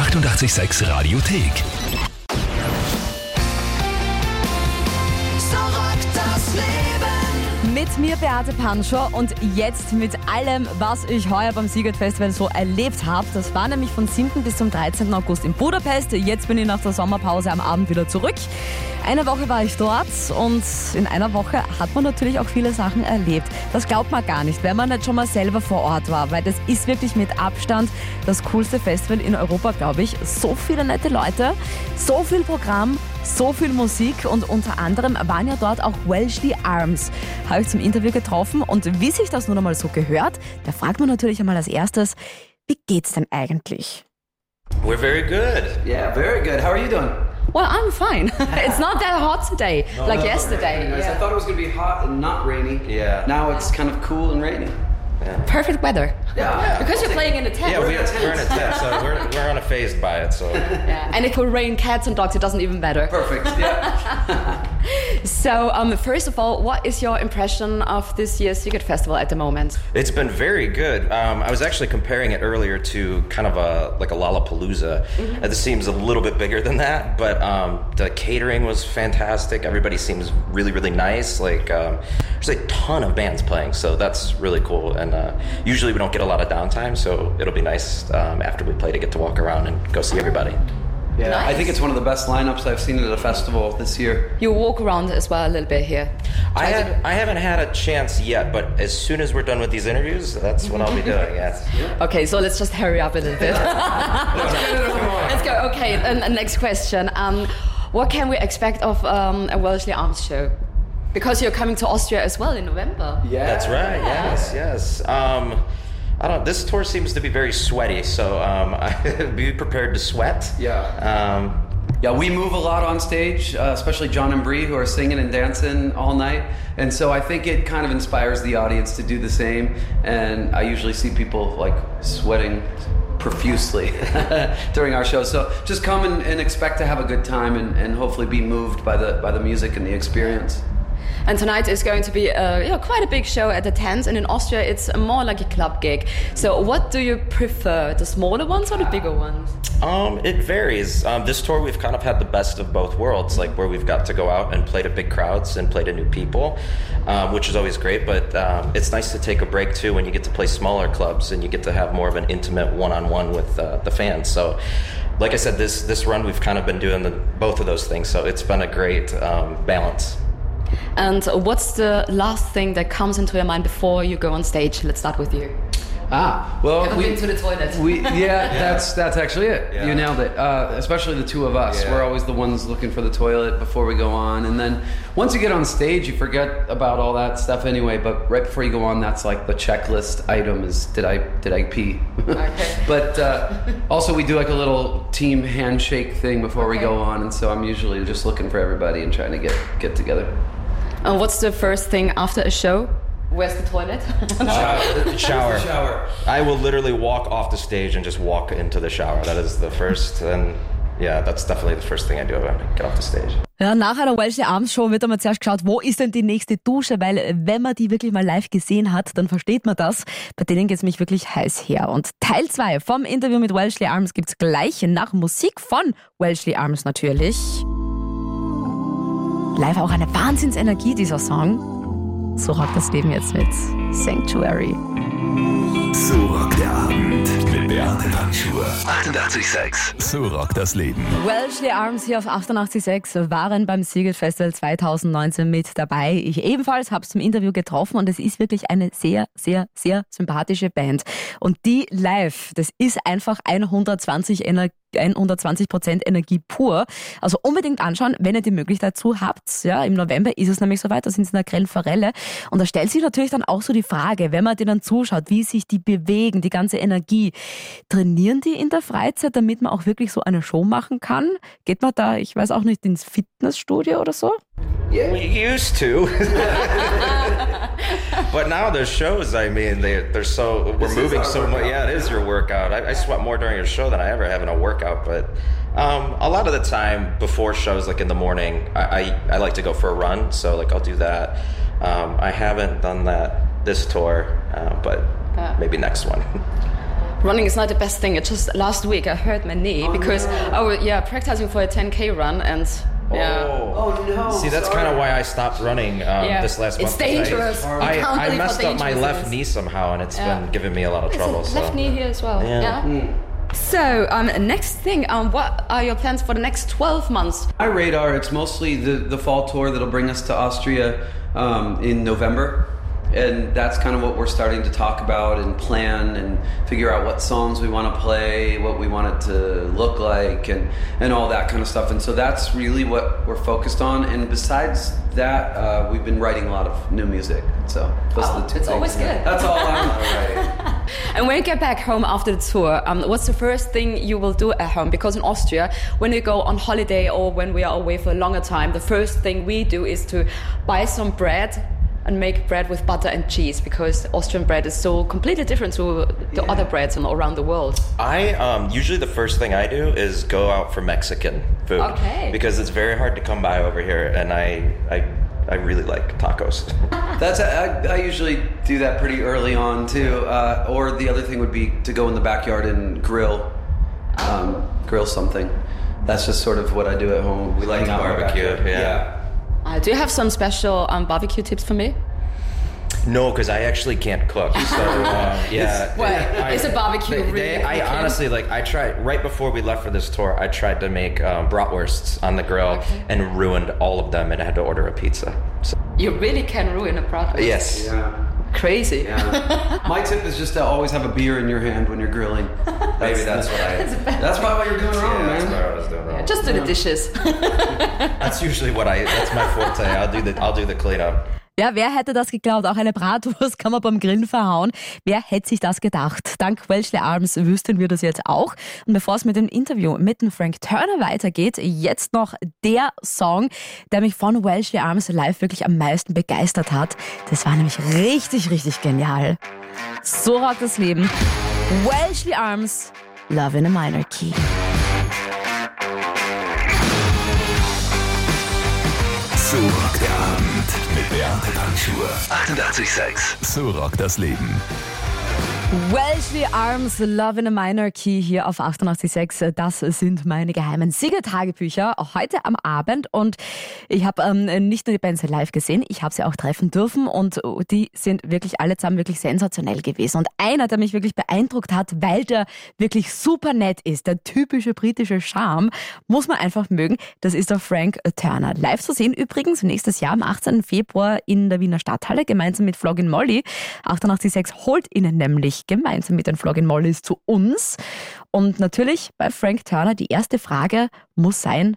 886 Radiothek. So rockt das Leben. Mit mir Beate Panschor und jetzt mit allem, was ich heuer beim Siegert Festival so erlebt habe. Das war nämlich von 7. bis zum 13. August in Budapest. Jetzt bin ich nach der Sommerpause am Abend wieder zurück. Eine Woche war ich dort und in einer Woche hat man natürlich auch viele Sachen erlebt. Das glaubt man gar nicht, wenn man nicht schon mal selber vor Ort war, weil das ist wirklich mit Abstand das coolste Festival in Europa, glaube ich. So viele nette Leute, so viel Programm, so viel Musik und unter anderem waren ja dort auch Welshly Arms. Habe ich zum Interview getroffen und wie sich das nun einmal so gehört, da fragt man natürlich einmal als erstes, wie geht's denn eigentlich? We're very good. Yeah, very good. How are you doing? Well, I'm fine. it's not that hot today, like yesterday. Nice. I thought it was going to be hot and not rainy. Yeah. Now it's kind of cool and rainy. Perfect weather. Yeah. Because you're playing in a tent. Yeah, we, in a tent. we're in a tent, so we're, we're unfazed by it. So Yeah. And it could rain cats and dogs, it doesn't even matter. Perfect. Yeah. So, um, first of all, what is your impression of this year's Sziget Festival at the moment? it's been very good. Um, I was actually comparing it earlier to kind of a like a Lollapalooza. Uh, This seems a little bit bigger than that, but um, the catering was fantastic. Everybody seems really really nice. Like um, there's a ton of bands playing, so that's really cool. And uh, usually we don't get a lot of downtime, so it'll be nice um, after we play to get to walk around and go see everybody. Yeah. I think it's one of the best lineups I've seen at a festival this year. You walk around as well a little bit here. I, Try to have, I haven't had a chance yet, but as soon as we're done with these interviews, that's what I'll be doing. Yes. Okay, so let's just hurry up a little bit. let's go. Okay, and, and next question. Um, what can we expect of um, a Welshly Arms show? Because you're coming to Austria as well in November. Yeah. That's right. Yes, yes. Um, I don't. This tour seems to be very sweaty, so um, be prepared to sweat. Yeah. Um, Yeah, we move a lot on stage, uh, especially John and Bree, who are singing and dancing all night. And so I think it kind of inspires the audience to do the same. And I usually see people like sweating profusely during our show. So just come and, and expect to have a good time and, and hopefully be moved by the by the music and the experience. And tonight is going to be uh, yeah, quite a big show at the tent, and in Austria it's more like a club gig. So, what do you prefer, the smaller ones or the bigger ones? um, it varies. Um, this tour, we've kind of had the best of both worlds, like where we've got to go out and play to big crowds and play to new people, um, which is always great. But um, it's nice to take a break too when you get to play smaller clubs and you get to have more of an intimate one-on-one with uh, the fans. So. Like I said, this this run we've kind of been doing the, both of those things, so it's been a great um, balance. And what's the last thing that comes into your mind before you go on stage? Let's start with you. Ah, well, Ever we, been to the toilet? we yeah, that's that's actually it. Yeah. You nailed it. Uh, especially the two of us. Yeah. We're always the ones looking for the toilet before we go on, and then once you get on stage, you forget about all that stuff anyway. But right before you go on, that's like the checklist item: is did I did I pee? Okay. but uh, also we do like a little team handshake thing before we go on, and so I'm usually just looking for everybody and trying to get get together. And what's the first thing after a show? Where's the toilet? Uh, shower. Shower. I will literally walk off the stage and just walk into the shower. That is the first, and yeah, that's definitely the first thing I do when I get off the stage. Ja, nach einer Welsh Arms Show wird einmal zuerst geschaut, wo ist denn die nächste Dusche, weil wenn man die wirklich mal live gesehen hat, dann versteht man das. Bei denen geht's mich wirklich heiß her. Und Teil 2 vom Interview mit Welshly Arms gibt's gleich nach Musik von Welshly Arms natürlich. Live auch eine Wahnsinnsenergie, dieser Song. So rockt das Leben jetzt mit Sanctuary. So rockt der Abend mit Beate Panschur. 88,6. So rockt das Leben. Welshly Arms hier auf 88.6 waren beim Siegel Festival 2019 mit dabei. Ich ebenfalls habe es zum Interview getroffen und es ist wirklich eine sehr, sehr, sehr sympathische Band. Und die live, das ist einfach 120 Energie. 120 Prozent Energie pur. Also unbedingt anschauen, wenn ihr die Möglichkeit dazu habt. Ja, im November ist es nämlich soweit, da sind sie in der Grellen Forelle. Und da stellt sich natürlich dann auch so die Frage, wenn man dir dann zuschaut, wie sich die bewegen, die ganze Energie. Trainieren die in der Freizeit, damit man auch wirklich so eine Show machen kann? Geht man da, ich weiß auch nicht, ins Fitnessstudio oder so? We used to, but now the shows. I mean, they they're so we're is moving so much. Yeah, it is your workout. I, I sweat more during a show than I ever have in a workout. But um, a lot of the time before shows, like in the morning, I, I I like to go for a run. So like I'll do that. Um, I haven't done that this tour, uh, but Yeah. maybe next one. running is not the best thing. It's just last week I hurt my knee oh, because no. I was yeah practicing for a 10k run and yeah. Oh, oh no. See, that's kind of why I stopped running um, yeah. this last it's month. It's dangerous. I, I, I messed up my left knee somehow, and it's yeah. been giving me a lot of trouble. So. Left knee here as well. Yeah. yeah? Mm. So, um, next thing, um, what are your plans for the next 12 months? My radar, it's mostly the, the fall tour that'll bring us to Austria um, in November and that's kind of what we're starting to talk about and plan and figure out what songs we want to play, what we want it to look like, and and all that kind of stuff. And so that's really what we're focused on. And besides that, uh, we've been writing a lot of new music. So those oh, are the two it's things. always good. That's all I'm writing. and when you get back home after the tour, um, what's the first thing you will do at home? Because in Austria, when we go on holiday or when we are away for a longer time, the first thing we do is to buy some bread and make bread with butter and cheese because Austrian bread is so completely different to the yeah. other breads around the world. I um, usually the first thing I do is go out for Mexican food okay. because it's very hard to come by over here, and I I, I really like tacos. That's I, I usually do that pretty early on too. Uh, or the other thing would be to go in the backyard and grill, um, grill something. That's just sort of what I do at home. We like barbecue. yeah. yeah. Uh, do you have some special um, barbecue tips for me? No, because I actually can't cook. So uh, yeah, what? I, it's a barbecue. They, really they, I honestly like. I tried right before we left for this tour. I tried to make um, bratwursts on the grill okay. and ruined all of them, and I had to order a pizza. So. You really can ruin a bratwurst. Yes. Yeah. Crazy. Yeah. My tip is just to always have a beer in your hand when you're grilling. Maybe that's what I. That's probably what you're doing wrong, yeah, man. That's probably what I was doing wrong. Yeah, just do the dishes. that's usually what I. That's my forte. I'll do the. I'll do the cleanup. Ja, wer hätte das geglaubt? Auch eine Bratwurst kann man beim Grillen verhauen. Wer hätte sich das gedacht? Dank Welchley Arms wüssten wir das jetzt auch. Und bevor es mit dem Interview mit Frank Turner weitergeht, jetzt noch der Song, der mich von Welchley Arms live wirklich am meisten begeistert hat. Das war nämlich richtig, richtig genial. So rockt das Leben. Welchley Arms, Love in a Minor Key. Abend Panschur. 88,6. So rockt das Leben. Welshly Arms, Love in a Minor Key hier auf 88.6. Das sind meine geheimen Siegertagebücher heute am Abend. Und ich habe ähm, nicht nur die Bands live gesehen, ich habe sie auch treffen dürfen und die sind wirklich alle zusammen wirklich sensationell gewesen. Und einer, der mich wirklich beeindruckt hat, weil der wirklich super nett ist, der typische britische Charme, muss man einfach mögen, das ist der Frank Turner. Live zu sehen übrigens nächstes Jahr am 18. Februar in der Wiener Stadthalle gemeinsam mit Floggin Molly. 88.6 holt ihnen nämlich gemeinsam mit den Flogging Mollys zu uns. Und natürlich bei Frank Turner die erste Frage muss sein,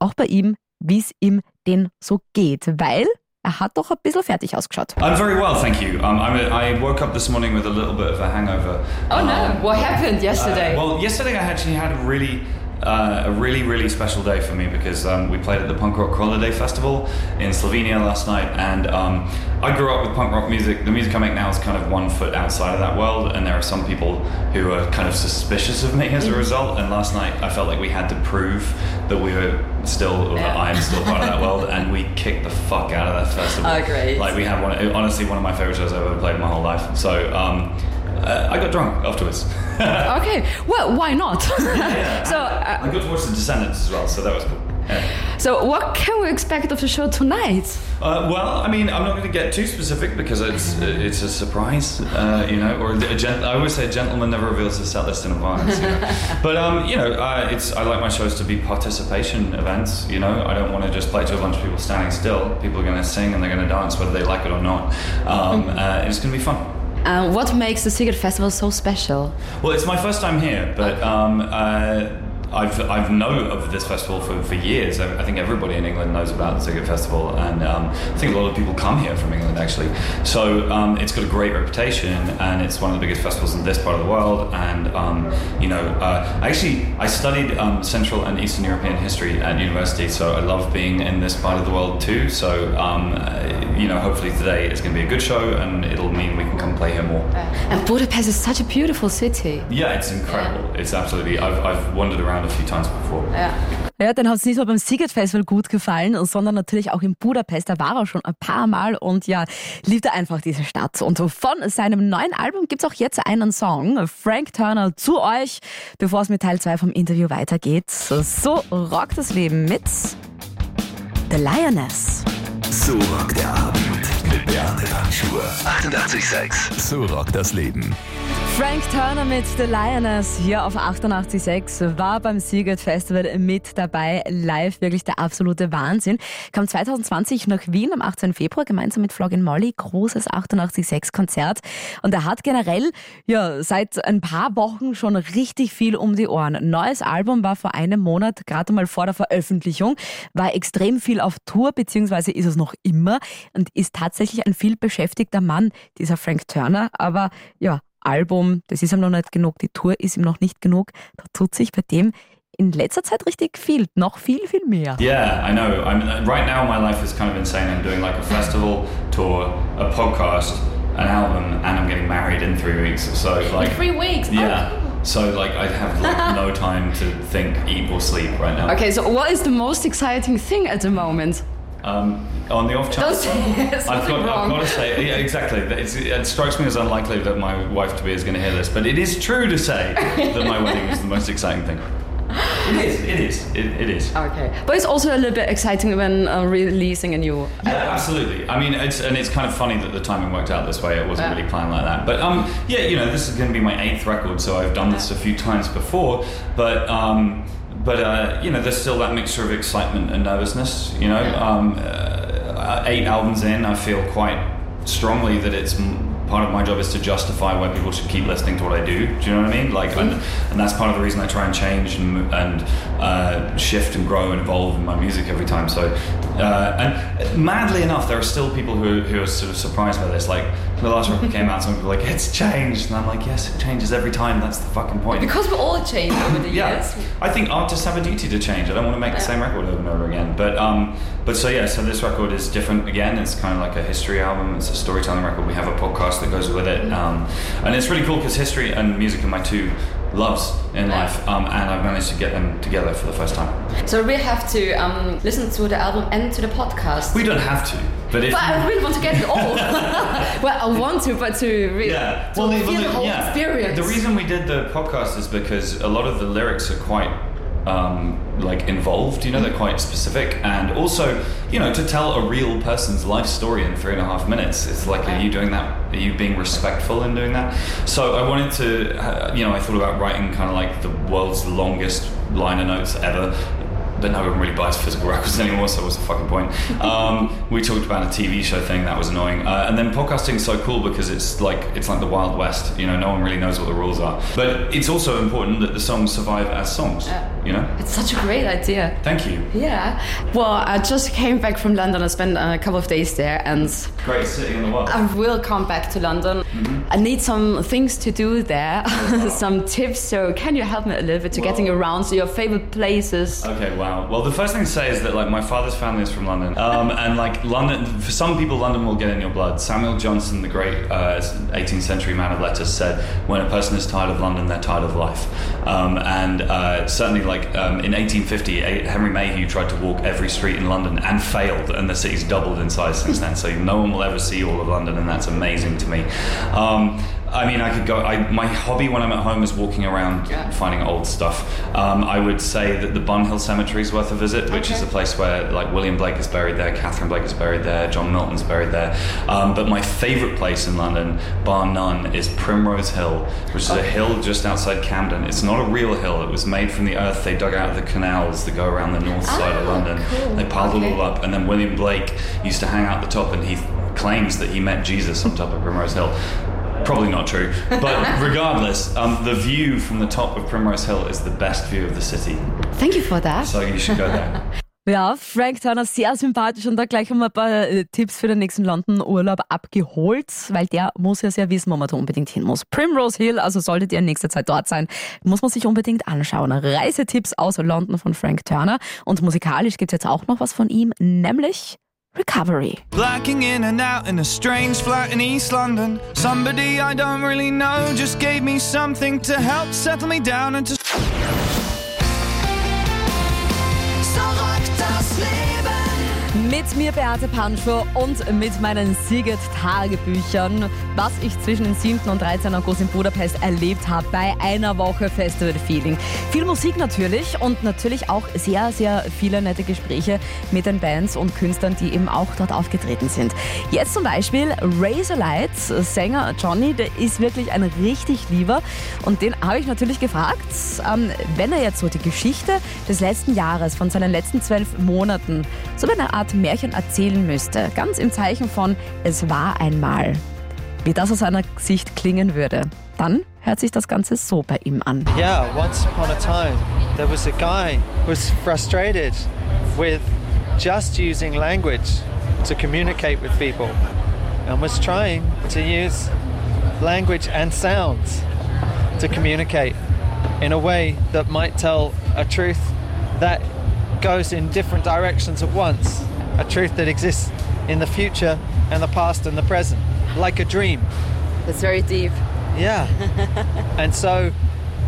auch bei ihm, wie es ihm denn so geht, weil er hat doch ein bisschen fertig ausgeschaut. I'm very well, thank you. Um, I'm a, I woke up this morning with a little bit of a hangover. Oh no, what happened yesterday? Uh, well, yesterday I actually had a really uh, a really, really special day for me because um, we played at the Punk Rock Holiday Festival in Slovenia last night. And um, I grew up with punk rock music. The music I make now is kind of one foot outside of that world. And there are some people who are kind of suspicious of me as a mm. result. And last night I felt like we had to prove that we were still, yeah. that I am still part of that world. And we kicked the fuck out of that festival. Oh, great. Like we had one, honestly, one of my favorite shows I've ever played in my whole life. So, um, uh, I got drunk afterwards. okay, well, why not? yeah, so uh, I got to watch The Descendents as well, so that was cool. Yeah. So, what can we expect of the show tonight? Uh, well, I mean, I'm not going to get too specific because it's it's a surprise, uh, you know. Or a gent- I always say, a gentleman never reveals his set list in advance. You know? but um, you know, uh, it's I like my shows to be participation events. You know, I don't want to just play to a bunch of people standing still. People are going to sing and they're going to dance whether they like it or not. Um, uh, it's going to be fun. Uh, what makes the Sziget Festival so special? Well, it's my first time here, but um, uh, I've I've known of this festival for, for years. I, I, think everybody in England knows about the Sziget Festival, and um, I think a lot of people come here from England actually. So um, it's got a great reputation, and it's one of the biggest festivals in this part of the world. And um, you know, uh, actually, I studied um, Central and Eastern European history at university, so I love being in this part of the world too. So um, uh, you know, hopefully today is going to be a good show, and it'll mean we can come play here more. And Budapest is such a beautiful city. Yeah, it's incredible. It's absolutely. I've I've wandered around around a few times before. Ja. Ja, dann hat es nicht nur beim Siget Festival gut gefallen, sondern natürlich auch in Budapest. Da war er schon ein paar Mal und ja, liebt er einfach diese Stadt. Und von seinem neuen Album gibt es auch jetzt einen Song, Frank Turner, zu euch, bevor es mit Teil 2 vom Interview weitergeht. So rockt das Leben mit The Lioness. So rockt der Abend mit Beate Handschuhe. 88,6. So rockt das Leben. Frank Turner mit The Lioness hier auf 88.6 war beim Seagate Festival mit dabei. Live wirklich der absolute Wahnsinn. Kam 2020 nach Wien am 18. Februar gemeinsam mit Floggin Molly. Großes 88.6 Konzert. Und er hat generell ja seit ein paar Wochen schon richtig viel um die Ohren. Neues Album war vor einem Monat, gerade mal vor der Veröffentlichung, war extrem viel auf Tour, beziehungsweise ist es noch immer und ist tatsächlich ein viel beschäftigter Mann, dieser Frank Turner. Aber ja, Album, das ist ihm noch nicht genug, die Tour ist ihm noch nicht genug. Da tut sich bei dem in letzter Zeit richtig viel, noch viel, viel mehr. Yeah, I know. I'm, right now my life is kind of insane. I'm doing like a festival tour, a podcast, an album, and I'm getting married in three weeks. So like in three weeks. Yeah. Oh. So like I have like no time to think, eat, or sleep right now. Okay, so what is the most exciting thing at the moment? Um, on the off chance, I've got, I've got to say, yeah, exactly. It's, it strikes me as unlikely that my wife to be is going to hear this, but it is true to say that my wedding is the most exciting thing. It is. It is. It, it is. Okay, but it's also a little bit exciting when uh, releasing a new. Yeah, absolutely. I mean, it's and it's kind of funny that the timing worked out this way. It wasn't yeah. really planned like that. But um, yeah, you know, this is going to be my eighth record, so I've done this a few times before. But um, but uh, you know, there's still that mixture of excitement and nervousness. You know, um, uh, eight albums in, I feel quite strongly that it's part of my job is to justify why people should keep listening to what I do. Do you know what I mean? Like, and, and that's part of the reason I try and change and, and uh, shift and grow and evolve in my music every time. So, uh, and madly enough, there are still people who, who are sort of surprised by this. Like, the last record came out, some people were like, it's changed. And I'm like, yes, it changes every time. That's the fucking point. Because we're all change over the yeah. years. I think artists have a duty to change. I don't want to make the same record over and over again. But, um, but so yeah, so this record is different again. It's kind of like a history album. It's a storytelling record. We have a podcast that goes with it. Um, and it's really cool because history and music are my two loves in life, um, and I've managed to get them together for the first time. So we have to um, listen to the album and to the podcast. We don't have to, but if but I really want to get it all. well, I want to, but to really yeah, well, to feel the whole yeah. experience. The reason we did the podcast is because a lot of the lyrics are quite um, like involved. You know, they're quite specific, and also, you know, to tell a real person's life story in three and a half minutes, it's like, are you doing that? Are you being respectful in doing that? So I wanted to, uh, you know, I thought about writing kind of like the world's longest liner notes ever but no one really buys physical records anymore, so what's the fucking point? Um, we talked about a TV show thing that was annoying, uh, and then podcasting is so cool because it's like it's like the wild west. You know, no one really knows what the rules are, but it's also important that the songs survive as songs. You know, it's such a great idea. Thank you. Yeah. Well, I just came back from London. I spent a couple of days there, and great city in the world. I will come back to London. Mm-hmm. I need some things to do there, some tips. So, can you help me a little bit to well, getting around? So, your favorite places. Okay. Wow. Wow. Well, the first thing to say is that like my father's family is from London, um, and like London, for some people, London will get in your blood. Samuel Johnson, the great uh, 18th century man of letters, said, "When a person is tired of London, they're tired of life." Um, and uh, certainly, like um, in 1850, Henry Mayhew tried to walk every street in London and failed, and the city's doubled in size since then. So no one will ever see all of London, and that's amazing to me. Um, I mean, I could go. I, my hobby when I'm at home is walking around, yeah. finding old stuff. Um, I would say that the Bunhill Cemetery is worth a visit, which okay. is a place where like William Blake is buried there, Catherine Blake is buried there, John Milton's buried there. Um, but my favourite place in London, bar none, is Primrose Hill, which is okay. a hill just outside Camden. It's not a real hill. It was made from the earth they dug out of the canals that go around the north side of ah, London. Cool. They piled okay. it all up, and then William Blake used to hang out the top, and he claims that he met Jesus on top of Primrose Hill. Probably not true. But regardless, um, the view from the top of Primrose Hill is the best view of the city. Thank you for that. So you should go there. Ja, Frank Turner sehr sympathisch und da gleich haben wir ein paar äh, Tipps für den nächsten London-Urlaub abgeholt, weil der muss ja sehr wissen, wo man da unbedingt hin muss. Primrose Hill, also solltet ihr in nächster Zeit dort sein, muss man sich unbedingt anschauen. Reisetipps aus London von Frank Turner und musikalisch gibt es jetzt auch noch was von ihm, nämlich recovery. Blacking in and out in a strange flat in East London. Somebody I don't really know just gave me something to help settle me down and to. Mit mir Beate Panschur und mit meinen Siget-Tagebüchern, was ich zwischen dem 7. und 13. August in Budapest erlebt habe bei einer Woche Festival Feeling. Viel Musik natürlich und natürlich auch sehr, sehr viele nette Gespräche mit den Bands und Künstlern, die eben auch dort aufgetreten sind. Jetzt zum Beispiel Razorlight, Sänger Johnny, der ist wirklich ein richtig lieber und den habe ich natürlich gefragt, ähm, wenn er jetzt so die Geschichte des letzten Jahres, von seinen letzten zwölf Monaten, so eine Art Märchen erzählen müsste, ganz im Zeichen von Es war einmal, wie das aus seiner Sicht klingen würde, dann hört sich das Ganze so bei ihm an. Yeah, once upon a time there was a guy who was frustrated with just using language to communicate with people and was trying to use language and sounds to communicate in a way that might tell a truth that goes in different directions at once. A truth that exists in the future and the past and the present, like a dream. That's very deep. Yeah. and so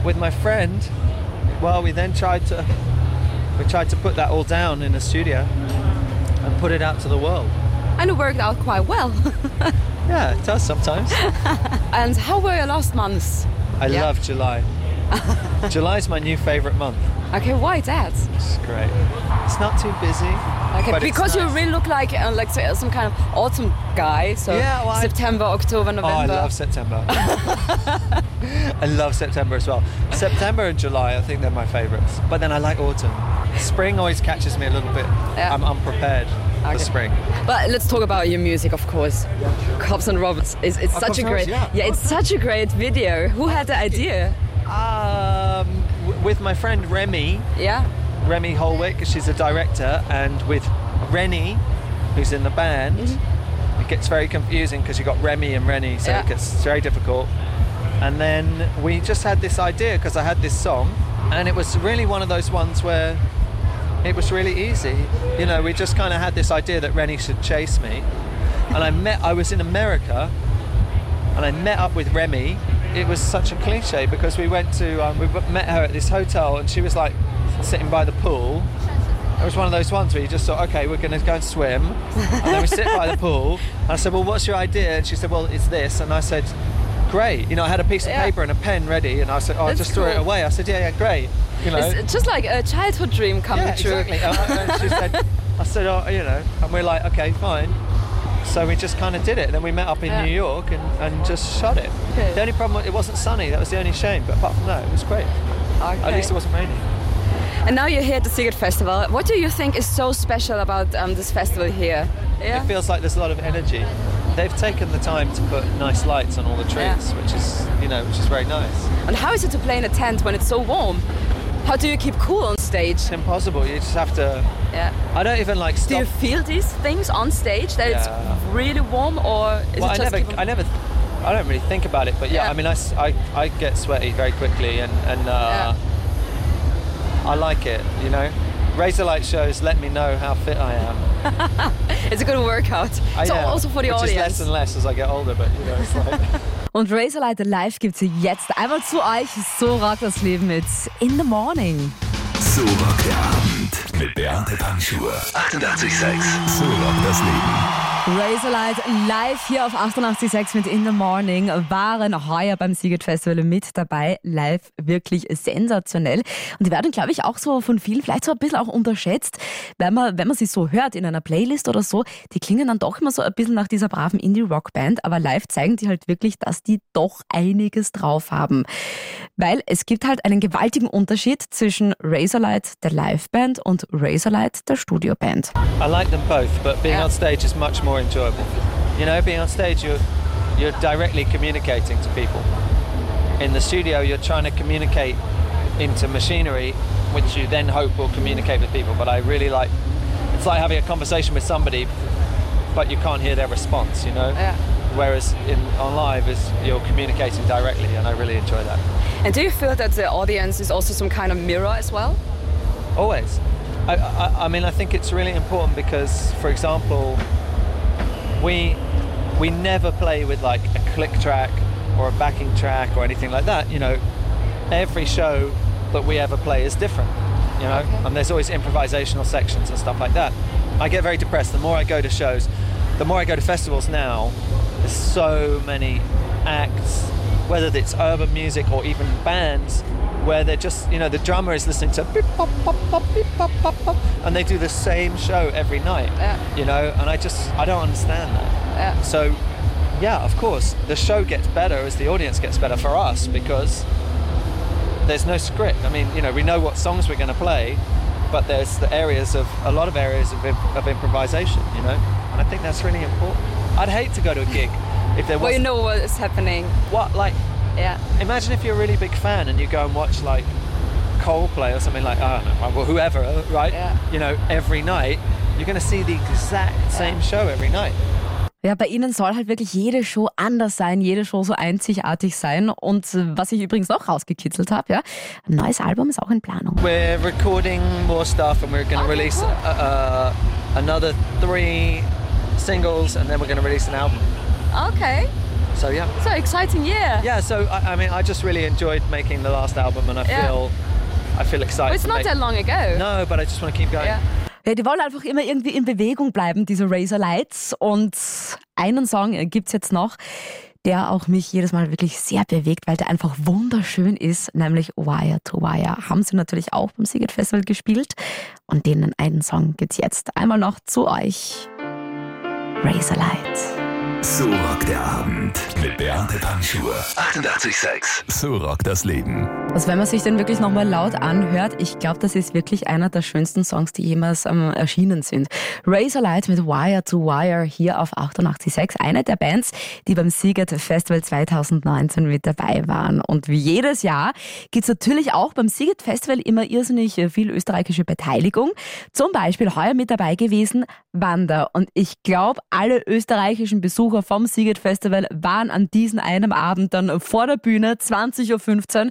with my friend, well, we then tried to we tried to put that all down in a studio and put it out to the world. And it worked out quite well. Yeah, it does sometimes. and how were your last months? I Yeah. love July. July's my new favorite month. Okay, why that? It's great. It's not too busy. Okay, but because you really look like uh, like some kind of autumn guy. So Yeah, well, I- September, October, Oh, November. I love September. I love September as well. September and July, I think they're my favorites. But then I like autumn. Spring always catches me a little bit. Yeah. I'm unprepared Okay. for spring. But let's talk about your music, of course. Cops and Roberts is it's Oh, such Cops a great Roberts, yeah. it's such a great video. Who had the idea? Um, with my friend Remy, Yeah. Remy Holwick, she's a director, and with Rennie, who's in the band, Mm-hmm. it gets very confusing because you've got Remy and Rennie, so Yeah. it gets very difficult. And then we just had this idea because I had this song, and it was really one of those ones where it was really easy. You know, we just kind of had this idea that Rennie should chase me, and I met. I was in America, and I met up with Remy. It was such a cliche because we went to um, we met her at this hotel, and she was like sitting by the pool. It was one of those ones where you just thought, okay, we're going to go and swim, and then we sit by the pool. And I said, well, what's your idea? And she said, well, it's this. And I said, great. You know, I had a piece of Yeah. paper and a pen ready, and I said, oh, That's just threw it away. I said, yeah, yeah, great. You know, It's just like a childhood dream coming yeah, true. exactly. And, and she said, I said, oh, you know, and we're like, okay, fine. So we just kind of did it. Then we met up in Yeah. New York and, and just shot it. Okay. The only problem, it wasn't sunny. That was the only shame. But apart from that, it was great. At least it wasn't raining. And now you're here at the Sziget Festival. What do you think is so special about um, this festival here? Yeah. It feels like there's a lot of energy. They've taken the time to put nice lights on all the trees, Yeah. which is, you know, which is very nice. And how is it to play in a tent when it's so warm? How do you keep cool on stage? It's impossible. You just have to. Yeah. I don't even like Do you feel these things on stage that Yeah. it's really warm, or is well, it I never, keep- I never, I don't really think about it. But yeah, Yeah. I mean, i i get sweaty very quickly, and and uh, I like it. You know, Razorlight shows let me know how fit I am. It's a good workout. I so am, also for the which is less audience. and less as I get older. But you know, it's like. Und Razorlight Live gibt's jetzt einmal zu euch. So rockt das Leben mit In the Morning. So rockt der Abend mit Beate Panschur. 88,6. So rockt das Leben. Razorlight live hier auf 88.6 mit In the Morning waren heuer beim Siget Festival mit dabei. Live wirklich sensationell. Und die werden, glaube ich, auch so von vielen vielleicht so ein bisschen auch unterschätzt, weil man, wenn man sie so hört in einer Playlist oder so, die klingen dann doch immer so ein bisschen nach dieser braven Indie-Rock-Band, aber live zeigen die halt wirklich, dass die doch einiges drauf haben. Weil es gibt halt einen gewaltigen Unterschied zwischen Razorlight, der Liveband, und Razorlight, der Studioband. I like them both, but being Yeah. on stage is much more enjoyable. You know, being on stage, you're you're directly communicating to people. In the studio, you're trying to communicate into machinery, which you then hope will communicate with people. But I really like it's like having a conversation with somebody, but you can't hear their response. You know. Yeah. Whereas in on live is you're communicating directly, and I really enjoy that. And do you feel that the audience is also some kind of mirror as well? Always. I, I, I mean, I think it's really important because, for example, we we never play with like a click track or a backing track or anything like that. You know, every show that we ever play is different. you know, and there's always improvisational sections and stuff like that. I get very depressed the more I go to shows, the more I go to festivals now. There's so many acts, whether it's urban music or even bands, where they're just, you know, the drummer is listening to beep, pop, pop, pop, beep, pop, pop, pop, and they do the same show every night, Yeah. you know, and I just, I don't understand that. Yeah. So, yeah, of course, the show gets better as the audience gets better for us because there's no script. I mean, you know, we know what songs we're going to play, but there's the areas of a lot of areas of, of improvisation, you know, and I think that's really important. I'd hate to go to a gig if there was Well, you know what is happening. what like. Yeah. Imagine if you're a really big fan and you go and watch like Coldplay or something like I don't know, well, whoever, right? Yeah. You know, every night you're going to see the exact same show every night. Ja, bei Ihnen soll halt wirklich jede Show anders sein, jede Show so einzigartig sein. Und äh, was ich übrigens noch rausgekitzelt habe, ja, ein neues Album ist auch in Planung. We're recording more stuff and we're going to release uh, uh, another three singles and then we're going to release an album. Okay, So yeah. so exciting year. Yeah, so I, I mean, I just really enjoyed making the last album and I Yeah. feel, I feel excited. It's to not that long ago. No, but I just want to keep going. Ja. Ja, die wollen einfach immer irgendwie in Bewegung bleiben, diese Razor Lights. Und einen Song gibt's jetzt noch, der auch mich jedes Mal wirklich sehr bewegt, weil der einfach wunderschön ist, nämlich Wire to Wire. Haben sie natürlich auch beim Siget Festival gespielt. Und denen einen Song gibt's jetzt einmal noch zu euch. Razor Lights. So rockt der Abend mit Beate Panschur. 88,6. So rockt das Leben. Also wenn man sich den wirklich nochmal laut anhört, ich glaube, das ist wirklich einer der schönsten Songs, die jemals ähm, erschienen sind. Razor Light mit Wire to Wire hier auf 88.6, eine der Bands, die beim Siget Festival 2019 mit dabei waren. Und wie jedes Jahr gibt's natürlich auch beim Siget Festival immer irrsinnig viel österreichische Beteiligung. Zum Beispiel heuer mit dabei gewesen Wanda. Und ich glaube, alle österreichischen Besucher vom Siget Festival waren an diesem einen Abend dann vor der Bühne, 20.15 Uhr.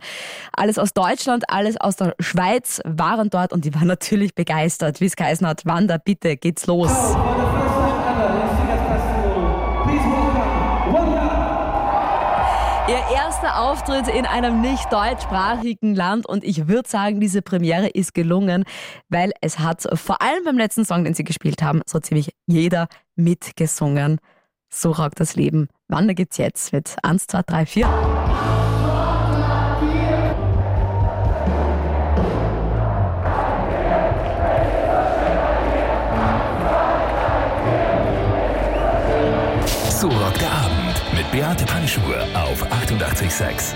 Alles aus Deutschland, alles aus der Schweiz waren dort und die waren natürlich begeistert, wie es geheißen hat. Wanda, bitte, geht's los. Ihr erster Auftritt in einem nicht deutschsprachigen Land und ich würde sagen, diese Premiere ist gelungen, weil es hat vor allem beim letzten Song, den sie gespielt haben, so ziemlich jeder mitgesungen. So rockt das Leben. Wanda gibt's jetzt mit 1, 2, 3, 4. So rockt der Abend mit Beate Panschur auf 88,6.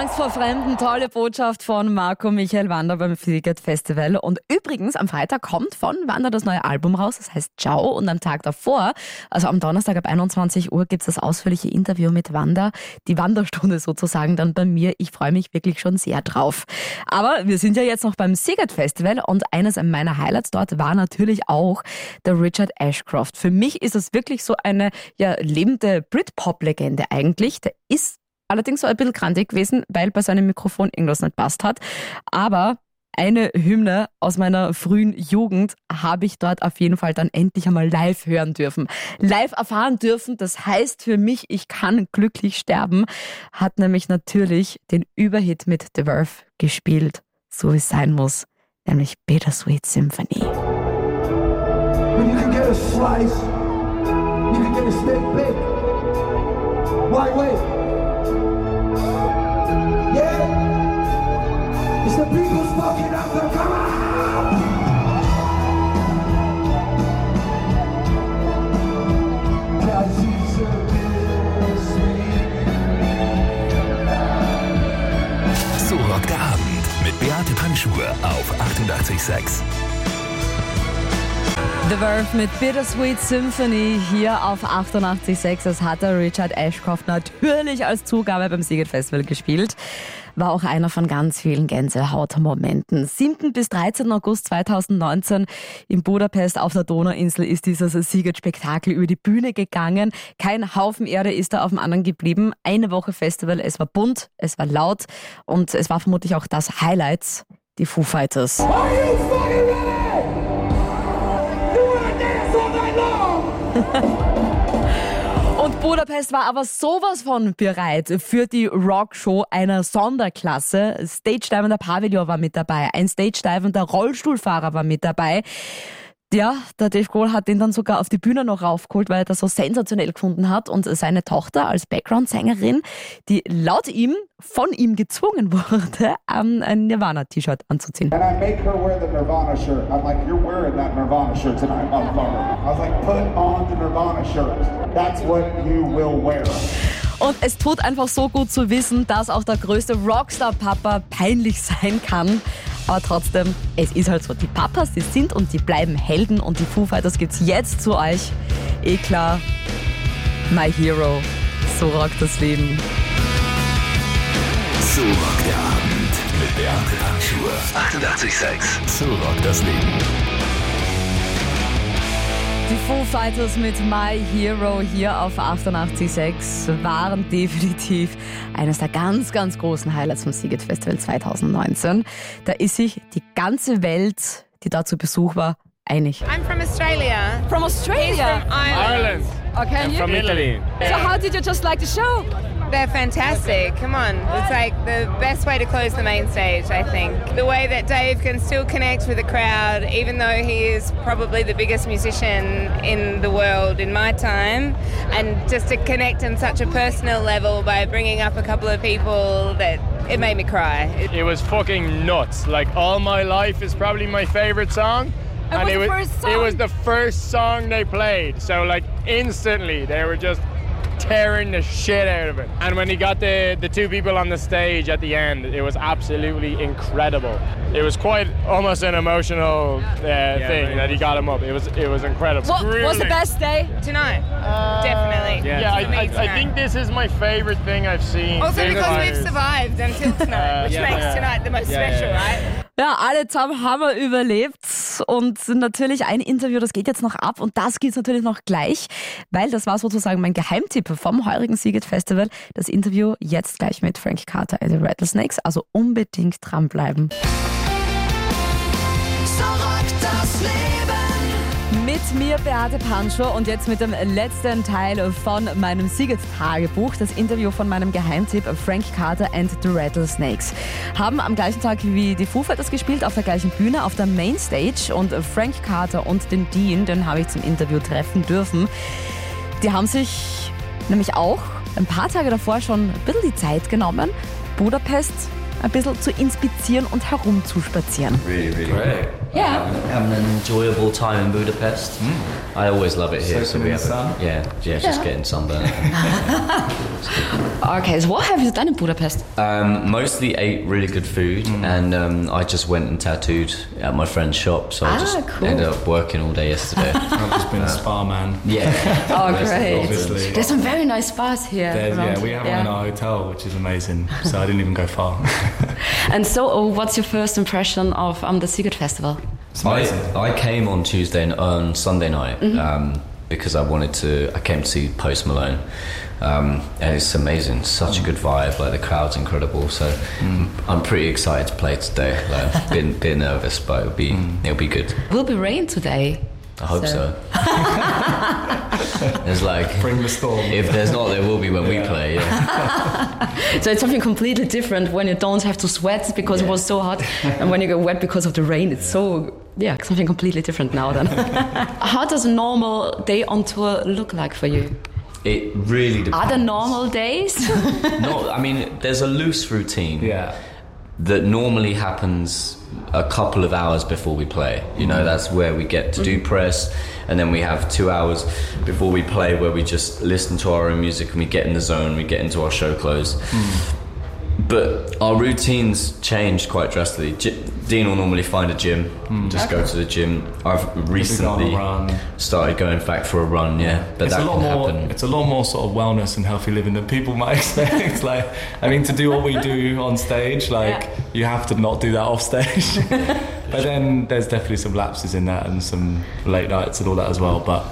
Angst vor Fremden. Tolle Botschaft von Marco Michael Wander beim Fliegert Festival. Und übrigens, am Freitag kommt von Wander das neue Album raus. Das heißt Ciao. Und am Tag davor, also am Donnerstag ab 21 Uhr, gibt's das ausführliche Interview mit Wander. Die Wanderstunde sozusagen dann bei mir. Ich freue mich wirklich schon sehr drauf. Aber wir sind ja jetzt noch beim Sigurd Festival und eines meiner Highlights dort war natürlich auch der Richard Ashcroft. Für mich ist das wirklich so eine ja, lebende Britpop-Legende eigentlich. Der ist allerdings so ein bisschen krantig gewesen, weil bei seinem Mikrofon irgendwas nicht passt hat. Aber eine Hymne aus meiner frühen Jugend habe ich dort auf jeden Fall dann endlich einmal live hören dürfen. Live erfahren dürfen, das heißt für mich, ich kann glücklich sterben, hat nämlich natürlich den Überhit mit The Verve gespielt, so wie es sein muss, nämlich Bittersweet Symphony. When you can get a slice, you can get a steak big. Why wait? So rockt der Abend mit Beate Panschur auf 88,6. The Verve mit Bittersweet Symphony hier auf 88.6. Das hat der Richard Ashcroft natürlich als Zugabe beim Siget Festival gespielt. War auch einer von ganz vielen Gänsehautmomenten. 7. bis 13. August 2019 in Budapest auf der Donauinsel ist dieses Siget-Spektakel über die Bühne gegangen. Kein Haufen Erde ist da auf dem anderen geblieben. Eine Woche Festival, es war bunt, es war laut und es war vermutlich auch das Highlight, die Foo Fighters. Are you fucking ready? Und Budapest war aber sowas von bereit für die Rockshow einer Sonderklasse. Stage-divender Pavillon war mit dabei, ein Stage-divender Rollstuhlfahrer war mit dabei. Ja, der Dave Grohl hat ihn dann sogar auf die Bühne noch raufgeholt, weil er das so sensationell gefunden hat. Und seine Tochter als Background-Sängerin, die laut ihm von ihm gezwungen wurde, ein Nirvana-T-Shirt anzuziehen. And I make her wear the Nirvana shirt. I'm like, you're wearing that Nirvana shirt tonight, motherfucker. I was like, put on the Nirvana shirt. That's what you will wear. Und es tut einfach so gut zu wissen, dass auch der größte Rockstar-Papa peinlich sein kann. Aber trotzdem, es ist halt so. Die Papas, die sind und die bleiben Helden und die Foo Fighters gibt's jetzt zu euch. Eh klar, My Hero. So rockt das Leben. So rockt der Abend mit Beate Panschur. 88,6. So rockt das Leben. Die Foo Fighters mit My Hero hier auf 88.6 waren definitiv eines der ganz, ganz großen Highlights vom Seagate Festival 2019. Da ist sich die ganze Welt, die da zu Besuch war, einig. I'm from Australia. From Australia? From Ireland. Okay, I'm you? from Italy. So how did you just like the show? They're fantastic. Come on. It's like the best way to close the main stage, I think. The way that Dave can still connect with the crowd, even though he is probably the biggest musician in the world in my time, and just to connect on such a personal level by bringing up a couple of people that it made me cry. It- It was fucking nuts. Like All My Life is probably my favorite song. was it the was first song? it was the first song they played. So like instantly they were just tearing the shit out of it. And when he got the the two people on the stage at the end, it was absolutely incredible. It was quite almost an emotional uh, thing that he got him up. It was it was incredible. What was the best day? Tonight, definitely. Yeah, I, I, I think this is my favorite thing I've seen. Also because we've survived until tonight, which yeah, makes yeah. tonight the most Yeah, yeah, special, yeah. right? Ja, alle zusammen haben wir überlebt und natürlich ein Interview, das geht jetzt noch ab und das geht's natürlich noch gleich, weil das war sozusagen mein Geheimtipp vom heurigen Seagate Festival. Das Interview jetzt gleich mit Frank Carter and the Rattlesnakes, also unbedingt dranbleiben. So rockt das Leben. Mit mir Beate Panschur und jetzt mit dem letzten Teil von meinem Siegert-Tagebuch, das Interview von meinem Geheimtipp Frank Carter and the Rattlesnakes. Haben am gleichen Tag wie die Foo Fighters gespielt, auf der gleichen Bühne, auf der Mainstage und Frank Carter und den Dean, den habe ich zum Interview treffen dürfen. Die haben sich nämlich auch ein paar Tage davor schon ein bisschen die Zeit genommen, Budapest ein bisschen zu inspizieren und herumzuspazieren. Really, really great. Ja. Having an enjoyable time in Budapest. I always love it here. Soaking we in the have a- sun? yeah, yeah, just getting sunburned. Okay, so what have you done in Budapest? um, mostly ate really good food, and um, I just went and tattooed at my friend's shop. So I Ah, just cool. ended up working all day yesterday. I've just been a spa man. yeah. Oh, great. Obviously. There's some very nice spas here. Yeah, we have Yeah. one in our hotel, which is amazing. So I didn't even go far. And so, oh, what's your first impression of um, the Sziget Festival? I. I came on Tuesday and on Sunday night um, because I wanted to. I came to see Post Malone, um, and it's amazing. Such a good vibe. Like the crowd's incredible. So I'm pretty excited to play today. Like, been bit nervous, but it'll be it'll be good. Will be rain today. I hope So- so. it's like Bring the storm. if there's not, there will be when we play. Yeah. So it's something completely different when you don't have to sweat because it was so hot, and when you get wet because of the rain. It's so yeah, something completely different now. Then, how does a normal day on tour look like for you? It really depends. Are there normal days? No, I mean there's a loose routine. Yeah. That normally happens a couple of hours before we play. You know, that's where we get to do mm-hmm. press, and then we have two hours before we play where we just listen to our own music and we get in the zone, we get into our show clothes. Mm. But our routines changed quite drastically. J- Dean will normally find a gym, hmm. just go to the gym. I've recently started going back for a run, yeah. But it's that a lot can more. happen. It's a lot more sort of wellness and healthy living than people might expect. like, I mean, to do what we do on stage, like Yeah. you have to not do that off stage. but then there's definitely some lapses in that and some late nights and all that as well. But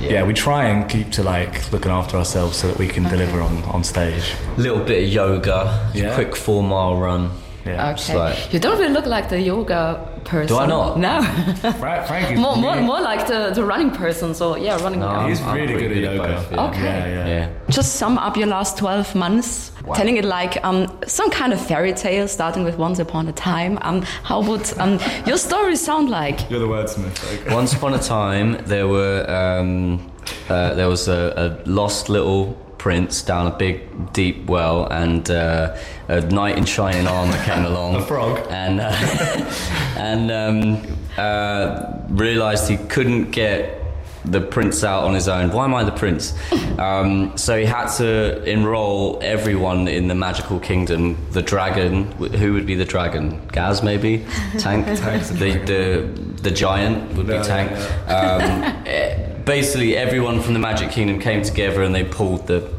yeah, we try and keep to like looking after ourselves so that we can deliver on on stage. little bit of yoga, Yeah. quick four mile run. Yeah. Okay. like- you don't really look like the yoga person. Do I not? No. Fra- Frankie's more, more, more like the, the running person. So yeah, running. No, He's I'm really good at good yoga. both, yeah. Okay. Yeah, yeah. Yeah. Just sum up your last 12 months, telling it like um, some kind of fairy tale starting with Once Upon a Time. Um, how would um, your story sound like? You're the wordsmith. Okay. Once upon a time, there were um, uh, there was a, a lost little prince down a big deep well, and uh, a knight in shining armor came along. A frog. and uh, and um, uh, realized he couldn't get the prince out on his own. Why am I the prince? Um, so he had to enroll everyone in the magical kingdom. The dragon, who would be the dragon? Gaz, maybe. Tank. Tank's the the, the giant would be Yeah, Tank. Um, basically, everyone from the Magic Kingdom came together and they pulled the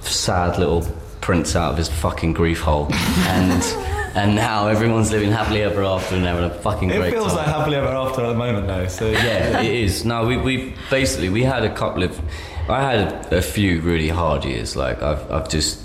sad little prince out of his fucking grief hole, and and now everyone's living happily ever after and having a fucking It great feels time. like happily ever after at the moment, though. So yeah, it is. No, we, we basically we had a couple of. I had a, a few really hard years. Like I've I've just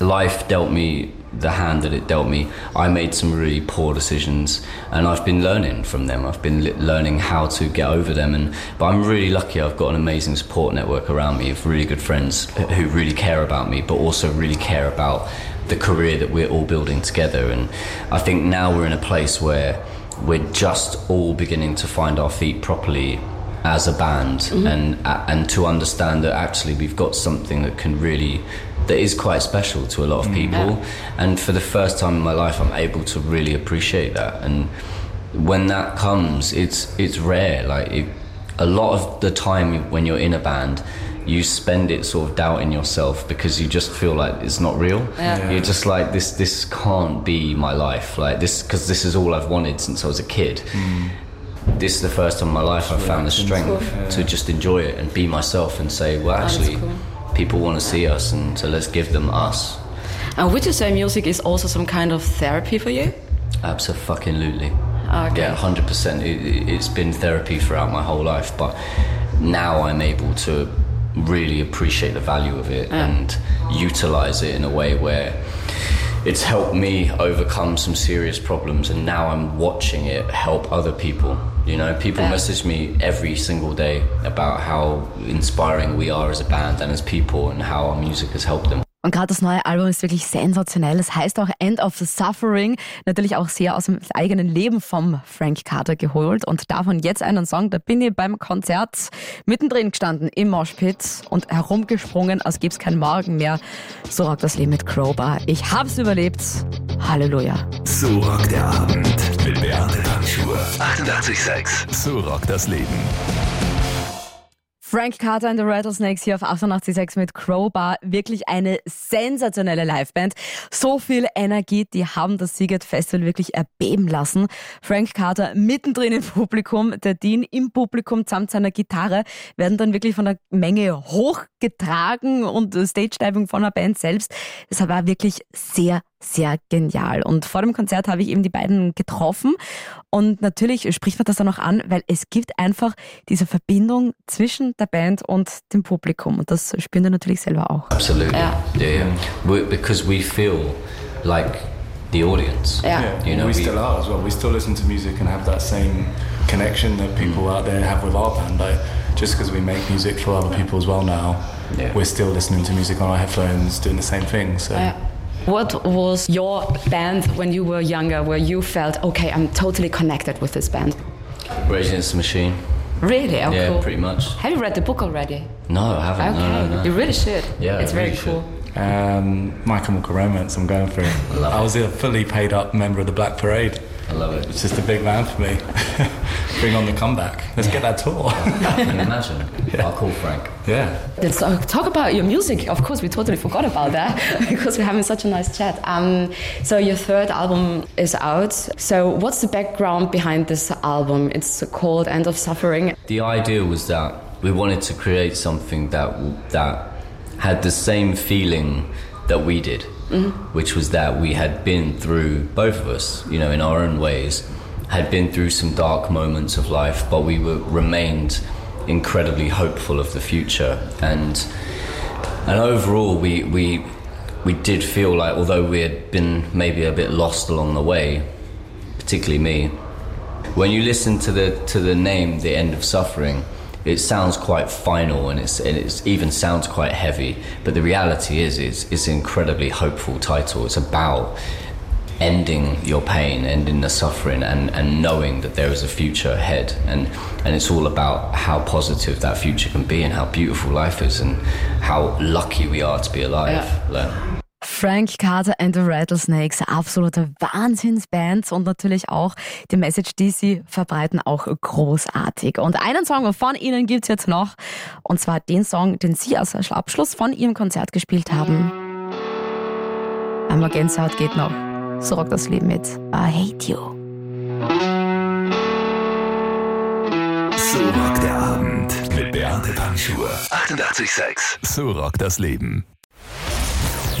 life dealt me the hand that it dealt me. I made some really poor decisions, and I've been learning from them. I've been li- learning how to get over them. And but I'm really lucky. I've got an amazing support network around me of really good friends who really care about me, but also really care about the career that we're all building together. And I think now we're in a place where we're just all beginning to find our feet properly as a band mm-hmm. and uh, and to understand that actually we've got something that can really that is quite special to a lot of people. And for the first time in my life I'm able to really appreciate that. And when that comes it's it's rare. Like it, a lot of the time when you're in a band you spend it sort of doubting yourself because you just feel like it's not real. Yeah. you're just like this this can't be my life. Like this because this is all I've wanted since I was a kid. This is the first time in my life I've found the strength to just enjoy it and be myself and say, well, actually, cool. People want to see us, and so let's give them us. And would you say music is also some kind of therapy for you? Absolutely. Okay. Yeah, hundred percent. It, it's been therapy throughout my whole life, but now I'm able to really appreciate the value of it and utilize it in a way where it's helped me overcome some serious problems, and now I'm watching it help other people. You know, people Yeah. message me every single day about how inspiring we are as a band and as people, and how our music has helped them. Und gerade das neue Album ist wirklich sensationell. Es heißt auch End of the Suffering. Natürlich auch sehr aus dem eigenen Leben vom Frank Carter geholt. Und davon jetzt einen Song. Da bin ich beim Konzert mittendrin gestanden im Moshpit und herumgesprungen, als gäbe es keinen Morgen mehr. So rockt das Leben mit Crowbar. Ich hab's überlebt. Halleluja. So rockt der Abend. 88,6. So rockt das Leben. Frank Carter and the Rattlesnakes hier auf 88.6 mit Crowbar. Wirklich eine sensationelle Liveband. So viel Energie, die haben das Seagate Festival wirklich erbeben lassen. Frank Carter mittendrin im Publikum, der Dean im Publikum samt seiner Gitarre werden dann wirklich von der Menge hochgetragen und Stage-Diving von der Band selbst. Das war wirklich sehr, sehr genial. Und vor dem Konzert habe ich eben die beiden getroffen und natürlich spricht man das dann auch an, weil es gibt einfach diese Verbindung zwischen der Band und dem Publikum und das spüren die natürlich selber auch. Absolutely. Yeah. Yeah, yeah. We, because we feel like the audience. Yeah. You know, we, we- still are as well. We still listen to music and have that same connection that people out there have with our band. Like just because we make music for other people as well now, Yeah. we're still listening to music on our headphones, doing the same thing. So What was your band when you were younger where you felt, okay, I'm totally connected with this band? Rage Against the Machine. Really? Oh, yeah, cool. pretty much. Have you read the book already? No, I haven't. Okay, No, no, no. you really should. Yeah, it's I very really cool. um, My Chemical Romance, I'm going for it. I was a fully paid up member of the Black Parade. I love it. It's just a big man for me. Bring on the comeback. Let's get that tour. Can you imagine? I'll call Frank. yeah. Let's talk, talk about your music. Of course, we totally forgot about that because we're having such a nice chat. Um, so your third album is out. So what's the background behind this album? It's called End of Suffering. The idea was that we wanted to create something that that had the same feeling that we did, Mm-hmm. which was that we had been through both of us, you know, in our own ways, had been through some dark moments of life, but we were remained incredibly hopeful of the future. And and overall we we we did feel like, although we had been maybe a bit lost along the way, particularly me, when you listen to the to the name, the end of suffering, it sounds quite final and it's and it even sounds quite heavy. But the reality is, it's it's an incredibly hopeful title. It's about ending your pain, ending the suffering, and, and knowing that there is a future ahead. And, and it's all about how positive that future can be and how beautiful life is and how lucky we are to be alive. Ja. Frank Carter and the Rattlesnakes, absolute Wahnsinnsband und natürlich auch die Message, die sie verbreiten, auch großartig. Und einen Song von ihnen gibt es jetzt noch und zwar den Song, den sie als Abschluss von ihrem Konzert gespielt haben. Einmal Gänsehaut geht noch. So rockt das Leben mit I Hate You. So rockt der Abend mit Beate Panschur. 88,6. So rockt das Leben.